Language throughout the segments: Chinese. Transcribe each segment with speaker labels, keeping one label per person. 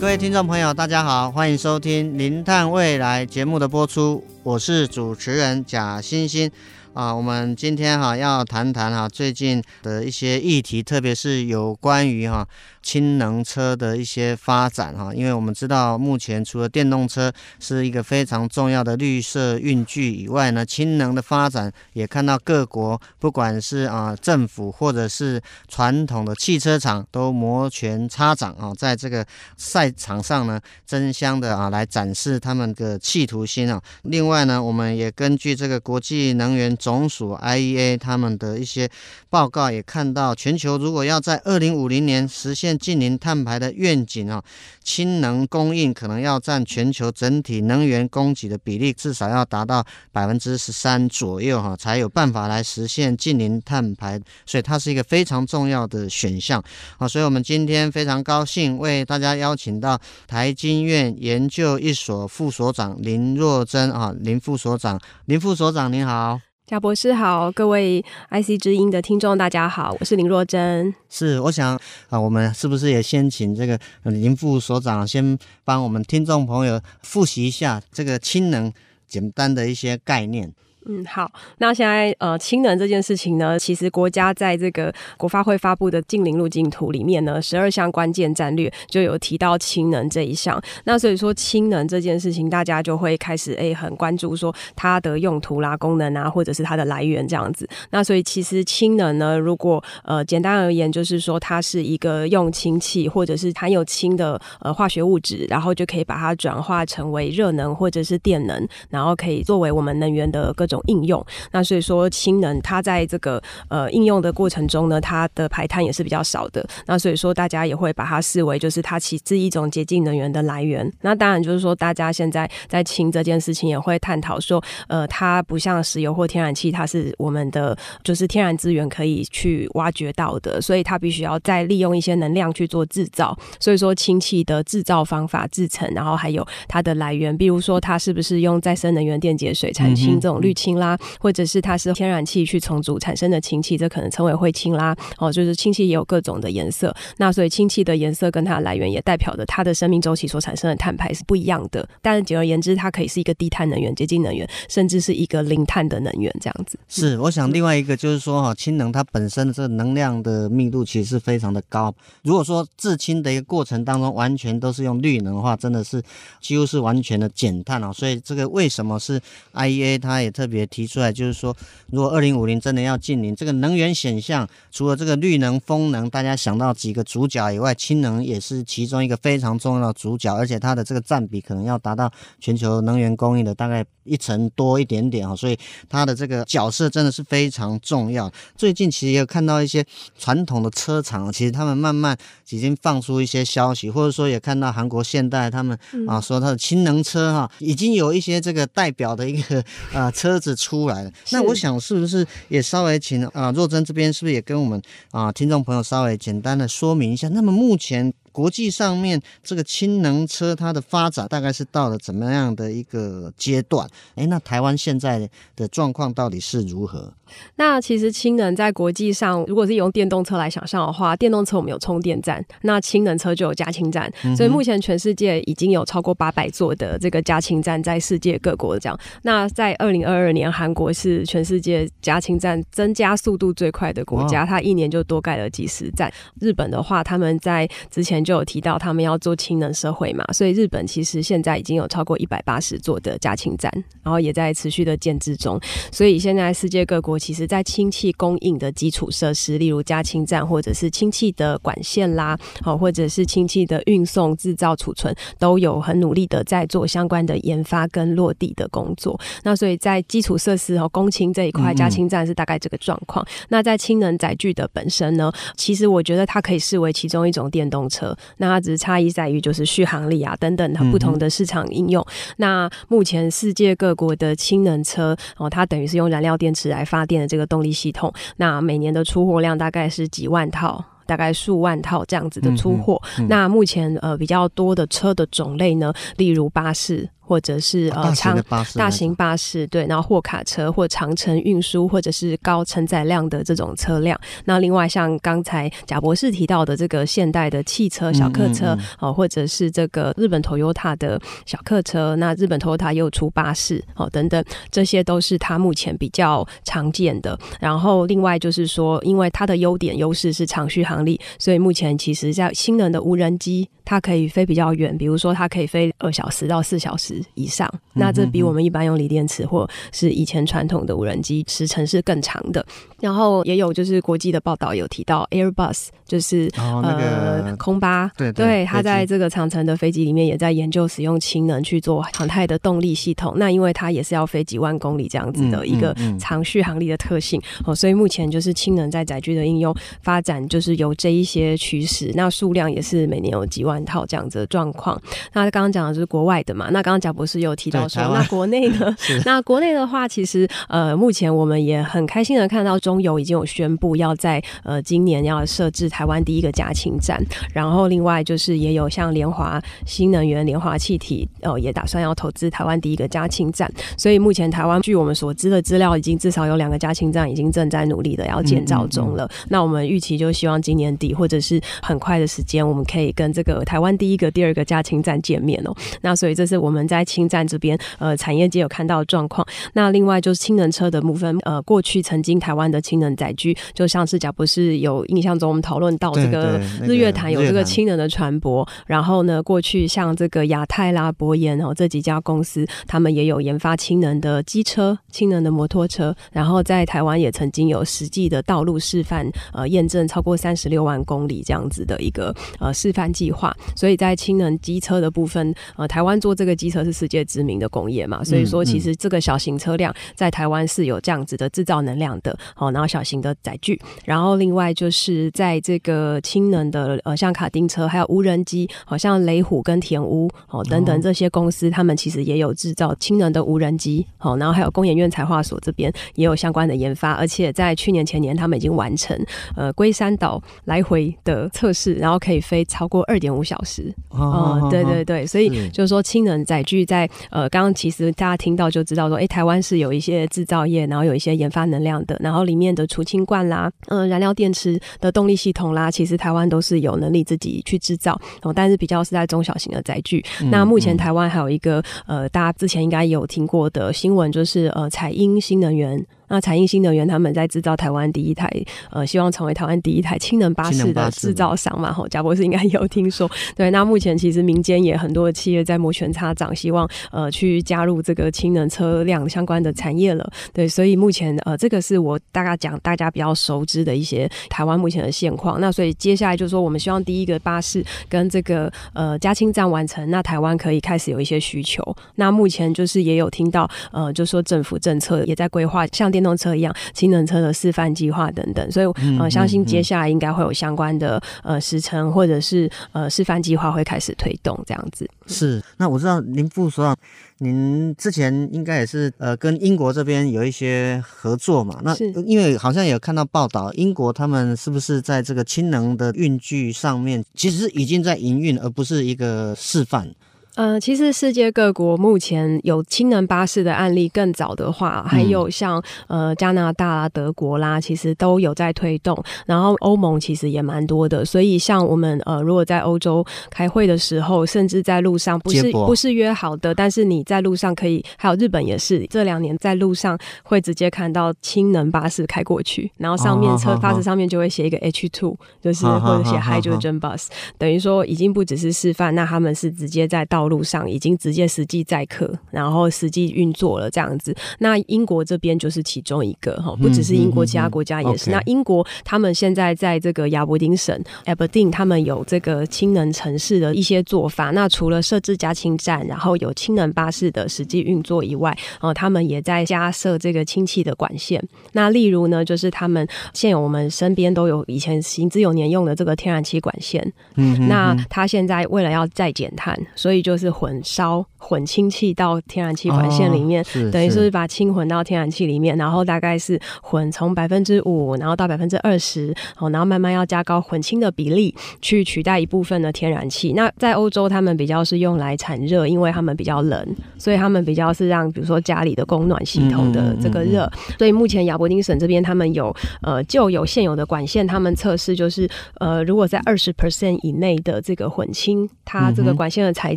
Speaker 1: 各位听众朋友，大家好，欢迎收听《零碳未来》节目的播出，我是主持人贾欣欣。啊，我们今天哈要谈谈哈最近的一些议题，特别是有关于哈氢能车的一些发展哈。因为我们知道，目前除了电动车是一个非常重要的绿色运具以外呢，氢能的发展也看到各国不管是啊政府或者是传统的汽车厂都摩拳擦掌啊，在这个赛场上呢争相的啊来展示他们的企图心啊。另外呢，我们也根据这个国际能源总署 IEA 他们的一些报告也看到，全球如果要在二零五零年实现净零碳排的愿景啊，氢能供应可能要占全球整体能源供给的比例至少要达到百分之十三左右哈，才有办法来实现净零碳排，所以它是一个非常重要的选项啊。所以我们今天非常高兴为大家邀请到台经院研究一所副所长林若珍啊，林副所长，林副所长您好。
Speaker 2: 贾博士好，各位 IC 之音的听众大家好，我是林若珍。
Speaker 1: 是，我想啊，我们是不是也先请这个林副所长先帮我们听众朋友复习一下这个氢能简单的一些概念？
Speaker 2: 嗯，好。那现在呃，氢能这件事情呢，其实国家在这个国发会发布的净零路径图里面呢，十二项关键战略就有提到氢能这一项。那所以说，氢能这件事情，大家就会开始诶、欸、很关注说它的用途啦、功能啊，或者是它的来源这样子。那所以其实氢能呢，如果呃简单而言，就是说它是一个用氢气或者是含有氢的呃化学物质，然后就可以把它转化成为热能或者是电能，然后可以作为我们能源的各种应用，那所以说氢能它在这个呃应用的过程中呢，它的排碳也是比较少的。那所以说大家也会把它视为就是它其实是一种洁净能源的来源。那当然就是说大家现在在氢这件事情也会探讨说，呃，它不像石油或天然气，它是我们的就是天然资源可以去挖掘到的，所以它必须要再利用一些能量去做制造。所以说氢气的制造方法、制成，然后还有它的来源，比如说它是不是用再生能源电解水产氢这种绿氢。啦，或者是它是天然气去重组产生的氢气，这可能称为灰氢啦。哦，就是氢气也有各种的颜色，那所以氢气的颜色跟它的来源也代表着它的生命周期所产生的碳排是不一样的。但是简而言之，它可以是一个低碳能源、洁净能源，甚至是一个零碳的能源这样子。
Speaker 1: 是，我想另外一个就是说哈，氢能它本身的这个能量的密度其实是非常的高。如果说制氢的一个过程当中完全都是用绿能的话，真的是几乎是完全的减碳哦。所以这个为什么是 IEA 它也特别提出来，就是说，如果二零五零真的要近零，这个能源选项除了这个绿能、风能，大家想到几个主角以外，氢能也是其中一个非常重要的主角，而且它的这个占比可能要达到全球能源供应的大概一层多一点点啊，所以它的这个角色真的是非常重要。最近其实也有看到一些传统的车厂，其实他们慢慢已经放出一些消息，或者说也看到韩国现代他们啊说它的氢能车哈，已经有一些这个代表的一个啊车子出来了。那我想是不是也稍微请啊若珍这边是不是也跟我们啊听众朋友稍微简单的说明一下？那么目前。国际上面这个氢能车它的发展大概是到了怎么样的一个阶段？哎，那台湾现在的状况到底是如何？
Speaker 2: 那其实氢能在国际上，如果是用电动车来想象的话，电动车我们有充电站，那氢能车就有加氢站，所以目前全世界已经有超过八百座的这个加氢站在世界各国这样。那在二零二二年，韩国是全世界加氢站增加速度最快的国家，它一年就多盖了几十站。日本的话，他们在之前。前就有提到他们要做氢能社会嘛，所以日本其实现在已经有超过一百八十座的加氢站，然后也在持续的建制中。所以现在世界各国其实，在氢气供应的基础设施，例如加氢站或者是氢气的管线啦，好，或者是氢气的运送、制造、储存，都有很努力的在做相关的研发跟落地的工作。那所以在基础设施和供氢这一块，加氢站是大概这个状况。嗯嗯，那在氢能载具的本身呢，其实我觉得它可以视为其中一种电动车。那它只是差异在于就是续航力啊等等它不同的市场应用。那目前世界各国的氢能车哦，它等于是用燃料电池来发电的这个动力系统。那每年的出货量大概是几万套。大概数万套这样子的出货。嗯嗯嗯、那目前呃比较多的车的种类呢，例如巴士。或者是呃长大型巴士对，然后货卡车或长程运输或者是高承载量的这种车辆。那另外像刚才贾博士提到的这个现代的汽车小客车哦，或者是这个日本 Toyota 的小客车，那日本 Toyota 又出巴士哦等等，这些都是它目前比较常见的。然后另外就是说，因为它的优点优势是长续航力，所以目前其实在氢能的无人机，它可以飞比较远，比如说它可以飞二小时到四小时。以上，那这比我们一般用锂电池或是以前传统的无人机时程是更长的。然后也有就是国际的报道有提到 Airbus，就是、哦那个、呃空巴，对对，它在这个长城的飞机里面也在研究使用氢能去做航太的动力系统。那因为它也是要飞几万公里这样子的一个长续航力的特性哦，所以目前就是氢能在载具的应用发展就是有这一些趋势。那数量也是每年有几万套这样子的状况。那刚刚讲的就是国外的嘛？那刚刚贾博士有提到说，那国内呢？那国内的话，其实呃，目前我们也很开心的看到中油已经有宣布要在呃今年要设置台湾第一个加氢站，然后另外就是也有像联华新能源、联华气体哦、呃，也打算要投资台湾第一个加氢站。所以目前台湾据我们所知的资料，已经至少有两个加氢站已经正在努力的要建造中了。嗯嗯嗯，那我们预期就希望今年底或者是很快的时间，我们可以跟这个台湾第一个、第二个加氢站见面哦。那所以这是我们在氢站这边呃产业界有看到的状况。那另外就是氢能车的部分，呃，过去曾经台湾的氢能载具，就像是贾博士有印象中我们讨论到这个日月潭有这个氢能的船舶，然后呢，过去像这个亚太啦、博研哦这几家公司，他们也有研发氢能的机车、氢能的摩托车，然后在台湾也曾经有实际的道路示范呃验证超过三十六万公里这样子的一个呃示范计划。所以在氢能机车的部分，呃，台湾做这个机车是世界知名的工业嘛，所以说其实这个小型车辆在台湾是有这样子的制造能量的。好，然后小型的载具，然后另外就是在这个氢能的呃，像卡丁车，还有无人机，好像雷虎跟田屋哦等等这些公司，他们其实也有制造氢能的无人机。好，然后还有工研院材化所这边也有相关的研发，而且在去年前年他们已经完成呃龟山岛来回的测试，然后可以飞超过二点五小时。哦，对对对，所以就是说氢能载具在呃，刚刚其实大家听到就知道说，哎，台湾是有一些制造业，然后有一些研发能量的，然后里面的储氢罐啦，嗯、呃，燃料电池的动力系统啦，其实台湾都是有能力自己去制造哦，但是比较是在中小型的载具。嗯、那目前台湾还有一个呃，大家之前应该有听过的新闻，就是呃，彩英新能源。那彩英新能源他们在制造台湾第一台，呃，希望成为台湾第一台氢能巴士的制造商嘛？吼，贾博士应该 有听说。对，那目前其实民间也很多的企业在摩拳擦掌，希望呃去加入这个氢能车辆相关的产业了。对，所以目前呃这个是我大概讲大家比较熟知的一些台湾目前的现况。那所以接下来就是说，我们希望第一个巴士跟这个呃加氢站完成，那台湾可以开始有一些需求。那目前就是也有听到呃，就说政府政策也在规划，像电电动车一样，氢能车的示范计划等等，所以呃，相信接下来应该会有相关的呃时程或者是呃示范计划会开始推动这样子。
Speaker 1: 是，那我知道林副所长，您之前应该也是呃跟英国这边有一些合作嘛？那因为好像有看到报道，英国他们是不是在这个氢能的运具上面，其实已经在营运，而不是一个示范。
Speaker 2: 呃，其实世界各国目前有氢能巴士的案例，更早的话，还有像呃加拿大啦、德国啦，其实都有在推动。然后欧盟其实也蛮多的，所以像我们呃，如果在欧洲开会的时候，甚至在路上不是不是约好的，但是你在路上可以，还有日本也是这两年在路上会直接看到氢能巴士开过去，然后上面车巴士上面就会写一个 H two，就是或者写 Hydrogen Bus，等于说已经不只是示范，那他们是直接在道路上已经直接实际载客，然后实际运作了这样子。那英国这边就是其中一个哈，不只是英国，其他国家也是。那英国他们现在在这个亚伯丁省 Aberdeen，他们有这个氢能城市的一些做法。那除了设置加氢站，然后有氢能巴士的实际运作以外，呃，他们也在加设这个氢气的管线。那例如呢，就是他们现有我们身边都有以前行之有年用的这个天然气管线。嗯，那他现在为了要再减碳，所以就是混烧混氢气到天然气管线里面，哦、等于是把氢混到天然气里面，然后大概是混从百分之五，然后到百分之二十，哦然后慢慢要加高混氢的比例，去取代一部分的天然气。那在欧洲，他们比较是用来产热，因为他们比较冷，所以他们比较是让比如说家里的供暖系统的这个热。所以目前亚伯丁省这边他们有呃就有现有的管线，他们测试就是呃如果在二十 percent 以内的这个混氢，它这个管线的材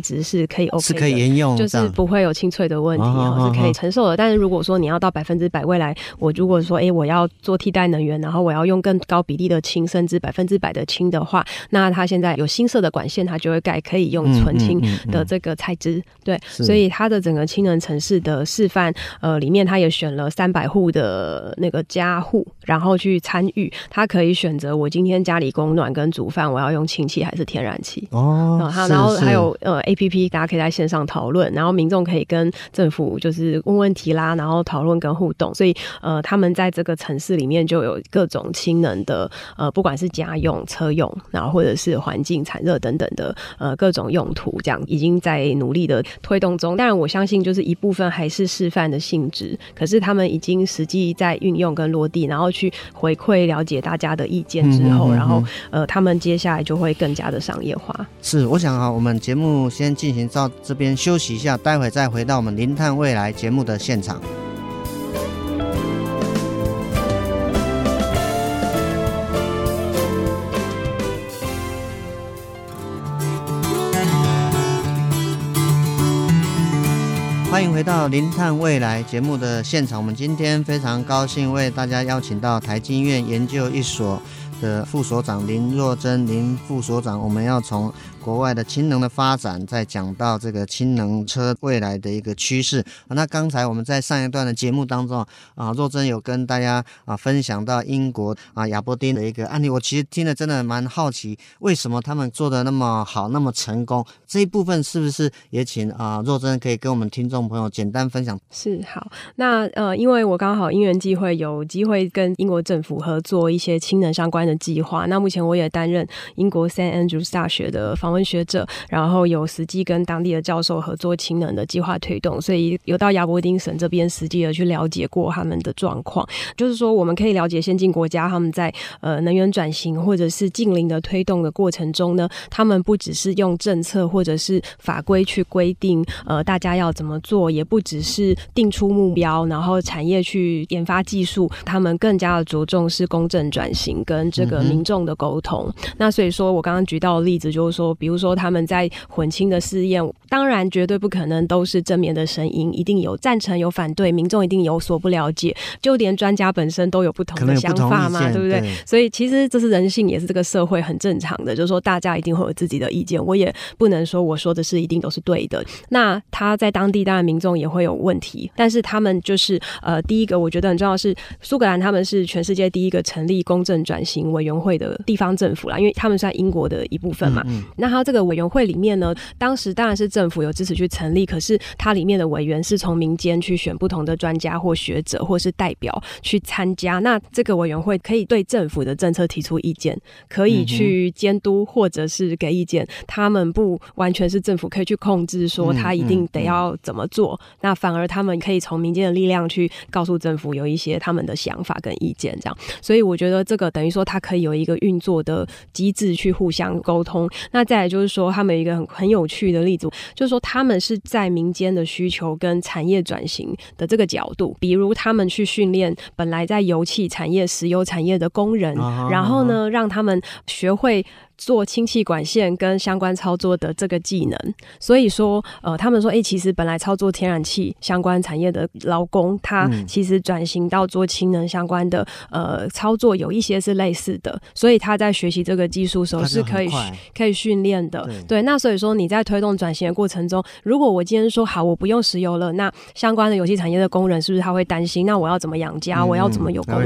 Speaker 2: 质是可以 OK 的，是可以沿用，就是不会有清脆的问题，哦、是可以承受的。但是如果说你要到百分之百，未来我如果说哎、欸、我要做替代能源，然后我要用更高比例的氢，甚至百分之百的氢的话，那它现在有新设的管线，它就会改可以用纯氢的这个材质。对，所以它的整个氢能城市的示范，呃，里面它也选了三百户的那个家户，然后去参与，它可以选择我今天家里供暖跟煮饭，我要用氢气还是天然气。哦，然后然后还有呃 A P P，大家可以在线上讨论，然后民众可以跟政府就是问问题啦，然后讨论跟互动。所以呃，他们在这个城市里面就有各种氢能的呃，不管是家用、车用，然后或者是环境产热等等的呃各种用途，这样已经在努力的推动中。当然，我相信就是一部分还是示范的性质，可是他们已经实际在运用跟落地，然后去回馈了解大家的意见之后，嗯哼嗯然后呃，他们接下来就会更加的商业化。
Speaker 1: 是，我想啊，我们节目先进行到这边休息一下，待会再回到我们《零碳未来》节目的现场。欢迎回到《零碳未来》节目的现场。我们今天非常高兴为大家邀请到台经院研究一所的副所长林若珍林副所长，我们要从国外的氢能的发展，再讲到这个氢能车未来的一个趋势。那刚才我们在上一段的节目当中啊，若珍有跟大家啊分享到英国啊亚伯丁的一个案例，我其实听了真的蛮好奇，为什么他们做的那么好，那么成功？这一部分是不是也请啊若珍可以跟我们听众朋友简单分享？
Speaker 2: 是好，那呃，因为我刚好因缘际会有机会跟英国政府合作一些氢能相关的计划，那目前我也担任英国 St Andrews 大学的访问学者，然后有实际跟当地的教授合作氢能的计划推动，所以有到亚伯丁省这边实际的去了解过他们的状况。就是说，我们可以了解先进国家他们在呃能源转型或者是净零的推动的过程中呢，他们不只是用政策或者是法规去规定呃大家要怎么做，也不只是定出目标，然后产业去研发技术，他们更加的着重是公正转型跟这个民众的沟通。嗯、那所以说我刚刚举到的例子就是说，比如说他们在混清的试验，当然绝对不可能都是正面的声音，一定有赞成有反对，民众一定有所不了解，就连专家本身都有不同的想法嘛，对不对？对，所以其实这是人性，也是这个社会很正常的，就是说大家一定会有自己的意见，我也不能说我说的是一定都是对的。那他在当地当然民众也会有问题，但是他们就是呃，第一个我觉得很重要的是苏格兰，他们是全世界第一个成立公正转型委员会的地方政府啦，因为他们算英国的一部分嘛。嗯嗯，那他这个委员会里面呢，当时当然是政府有支持去成立，可是它里面的委员是从民间去选不同的专家或学者或是代表去参加。那这个委员会可以对政府的政策提出意见，可以去监督或者是给意见。他们不完全是政府可以去控制，说他一定得要怎么做。那反而他们可以从民间的力量去告诉政府有一些他们的想法跟意见，这样。所以我觉得这个等于说它可以有一个运作的机制去互相沟通。那再来就是说，他们有一个很很有趣的例子，就是说他们是在民间的需求跟产业转型的这个角度，比如他们去训练本来在油气产业、石油产业的工人，然后呢，让他们学会。做氢气管线跟相关操作的这个技能，所以说，呃，他们说，哎、欸，其实本来操作天然气相关产业的劳工，他其实转型到做氢能相关的呃操作，有一些是类似的，所以他在学习这个技术时候是可以可以训练的。对，对，那所以说你在推动转型的过程中，如果我今天说好我不用石油了，那相关的油气产业的工人是不是他会担心？那我要怎么养家？嗯、我要怎么有工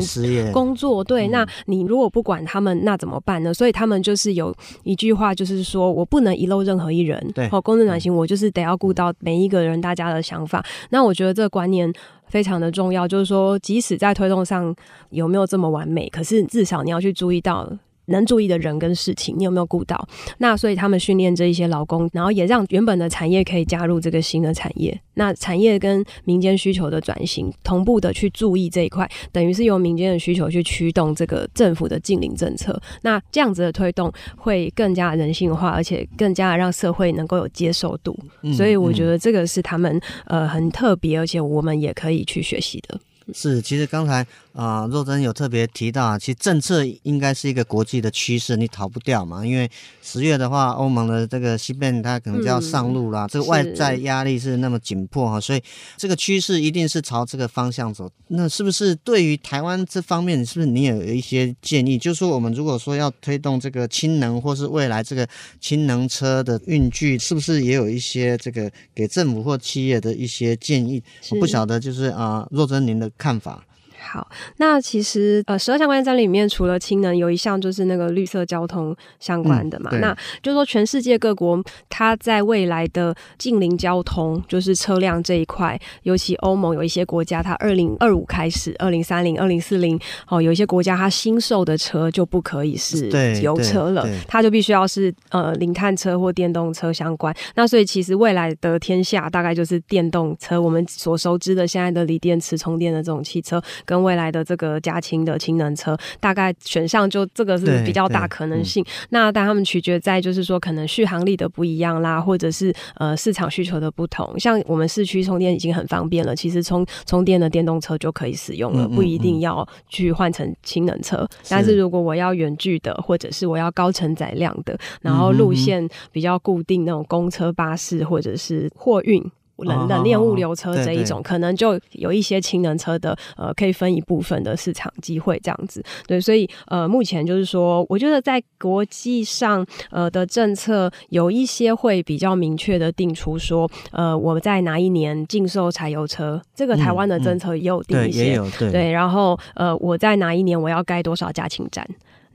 Speaker 2: 工作？对，那你如果不管他们，那怎么办呢？所以他们就是。有一句话就是说，我不能遗漏任何一人。对，好，公正转型，我就是得要顾到每一个人大家的想法。那我觉得这个观念非常的重要，就是说，即使在推动上有没有这么完美，可是至少你要去注意到。能注意的人跟事情，你有没有顾到？那所以他们训练这一些劳工，然后也让原本的产业可以加入这个新的产业。那产业跟民间需求的转型同步的去注意这一块，等于是由民间的需求去驱动这个政府的禁零政策。那这样子的推动会更加人性化，而且更加让社会能够有接受度。所以我觉得这个是他们呃很特别，而且我们也可以去学习的。
Speaker 1: 是，其实刚才啊、呃，若真有特别提到啊，其实政策应该是一个国际的趋势，你逃不掉嘛。因为十月的话，欧盟的这个西边它可能就要上路啦，嗯、这个外在压力是那么紧迫哈，所以这个趋势一定是朝这个方向走。那是不是对于台湾这方面，是不是你也有一些建议？就是说，我们如果说要推动这个氢能，或是未来这个氢能车的运具，是不是也有一些这个给政府或企业的一些建议？我不晓得，就是啊、呃，若真您的。看法。
Speaker 2: 好，那其实呃，十二项关键战略里面，除了氢能，有一项就是那个绿色交通相关的嘛。嗯、那就是说，全世界各国它在未来的近邻交通，就是车辆这一块，尤其欧盟有一些国家，它二零二五开始，二零三零、二零四零，哦，有一些国家它新售的车就不可以是油车了，它就必须要是呃零碳车或电动车相关。那所以其实未来的天下大概就是电动车，我们所熟知的现在的锂电池充电的这种汽车跟。未来的这个加氢的氢能车，大概选项就这个是比较大可能性。那但他们取决在就是说，可能续航力的不一样啦，或者是呃市场需求的不同。像我们市区充电已经很方便了，其实充充电的电动车就可以使用了，不一定要去换成氢能车。但是如果我要远距的，或者是我要高承载量的，然后路线比较固定那种公车、巴士或者是货运。冷冷链物流车这一种，哦哦哦，可能就有一些氢能车的呃，可以分一部分的市场机会这样子。对，所以呃，目前就是说，我觉得在国际上呃的政策有一些会比较明确的定出说，呃，我在哪一年禁售柴油车，这个台湾的政策也有定一些，嗯嗯、对，也有对，对，然后呃，我在哪一年我要盖多少加氢站。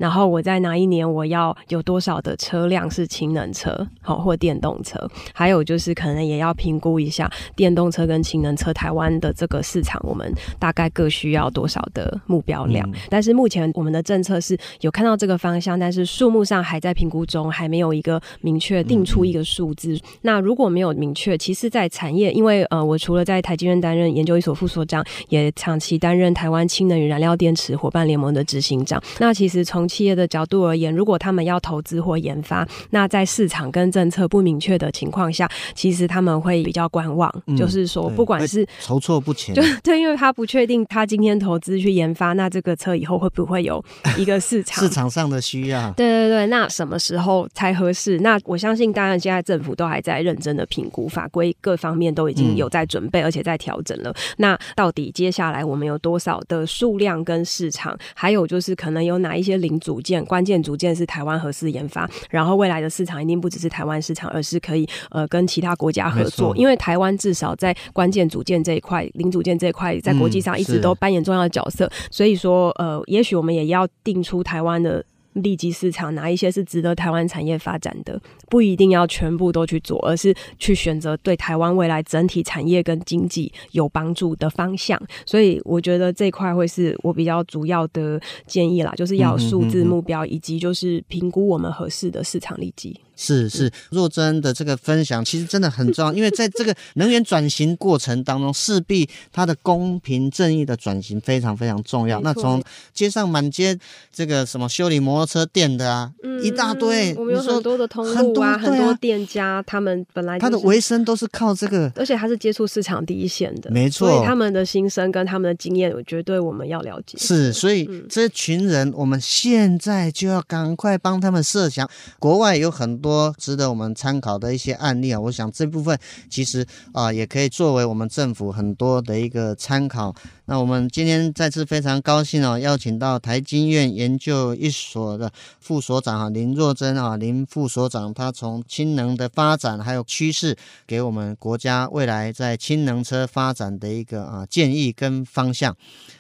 Speaker 2: 然后我在哪一年我要有多少的车辆是氢能车，好或电动车，还有就是可能也要评估一下电动车跟氢能车台湾的这个市场，我们大概各需要多少的目标量。嗯、但是目前我们的政策是有看到这个方向，但是数目上还在评估中，还没有一个明确定出一个数字。嗯、那如果没有明确，其实，在产业，因为呃，我除了在台积电担任研究所副所长，也长期担任台湾氢能与燃料电池伙伴联盟的执行长。那其实从从企业的角度而言，如果他们要投资或研发，那在市场跟政策不明确的情况下，其实他们会比较观望，嗯、就是说，不管是
Speaker 1: 筹措不前，
Speaker 2: 就 对，因为他不确定他今天投资去研发，那这个车以后会不会有一个市场？
Speaker 1: 市场上的需要，
Speaker 2: 对对对，那什么时候才合适？那我相信，当然现在政府都还在认真的评估，法规各方面都已经有在准备，嗯、而且在调整了。那到底接下来我们有多少的数量跟市场？还有就是可能有哪一些零组件，关键组件是台湾合适研发，然后未来的市场一定不只是台湾市场，而是可以呃跟其他国家合作，因为台湾至少在关键组件这一块、零组件这一块，在国际上一直都扮演重要的角色，所以说呃，也许我们也要定出台湾的。利基市场哪一些是值得台湾产业发展的？不一定要全部都去做，而是去选择对台湾未来整体产业跟经济有帮助的方向。所以我觉得这块会是我比较主要的建议啦，就是要数字目标，以及就是评估我们合适的市场利基。
Speaker 1: 是是，若真的这个分享其实真的很重要，因为在这个能源转型过程当中，势必它的公平正义的转型非常非常重要。那从街上满街这个什么修理摩托车店的啊，嗯、一大堆，
Speaker 2: 我们有很多的通路啊，很多，很多店家，他们本来、就是、
Speaker 1: 他的维生都是靠这个，
Speaker 2: 而且他是接触市场第一线的，
Speaker 1: 没错，
Speaker 2: 所以他们的心声跟他们的经验，我绝对我们要了解。
Speaker 1: 是，所以这群人，我们现在就要赶快帮他们设想，国外有很多值得我们参考的一些案例啊，我想这部分其实啊也可以作为我们政府很多的一个参考。那我们今天再次非常高兴哦，邀请到台经院研究一所的副所长啊林若珍啊林副所长，他从氢能的发展还有趋势，给我们国家未来在氢能车发展的一个啊建议跟方向。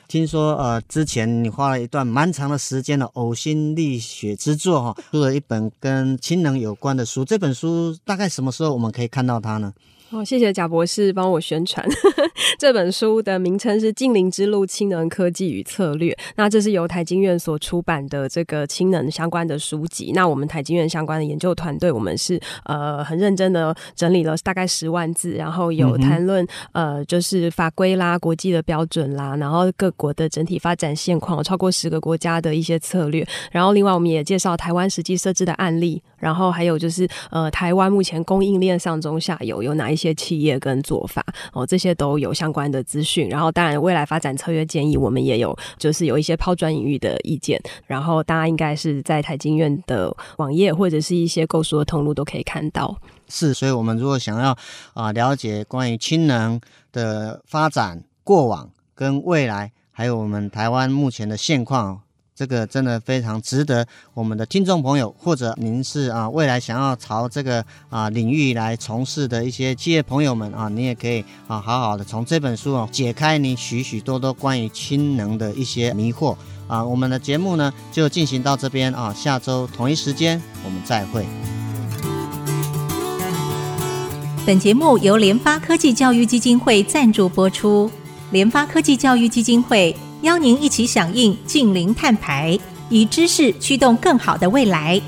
Speaker 1: 听说呃，之前你花了一段蛮长的时间的呕心沥血之作哈，出了一本跟氢能有关的书。这本书大概什么时候我们可以看到它呢？
Speaker 2: 哦，谢谢贾博士帮我宣传。这本书的名称是《近邻之路：氢能科技与策略》。那这是由台经院所出版的这个氢能相关的书籍。那我们台经院相关的研究团队，我们是呃很认真的整理了大概十万字，然后有谈论、嗯、呃就是法规啦、国际的标准啦，然后各国的整体发展现况，超过十个国家的一些策略。然后另外我们也介绍台湾实际设置的案例，然后还有就是呃台湾目前供应链上中下游有哪一些。些企业跟做法哦，这些都有相关的资讯。然后，当然未来发展策略建议，我们也有，就是有一些抛砖引玉的意见。然后，大家应该是在台经院的网页或者是一些购书的通路都可以看到。
Speaker 1: 是，所以我们如果想要啊了解关于氢能的发展过往跟未来，还有我们台湾目前的现况。这个真的非常值得我们的听众朋友，或者您是啊未来想要朝这个啊领域来从事的一些企业朋友们啊，你也可以啊好好的从这本书啊解开你许许多多关于氢能的一些迷惑啊。我们的节目呢就进行到这边啊，下周同一时间我们再会。
Speaker 3: 本节目由联发科技教育基金会赞助播出，联发科技教育基金会。邀您一起响应净零碳排，以知识驱动更好的未来。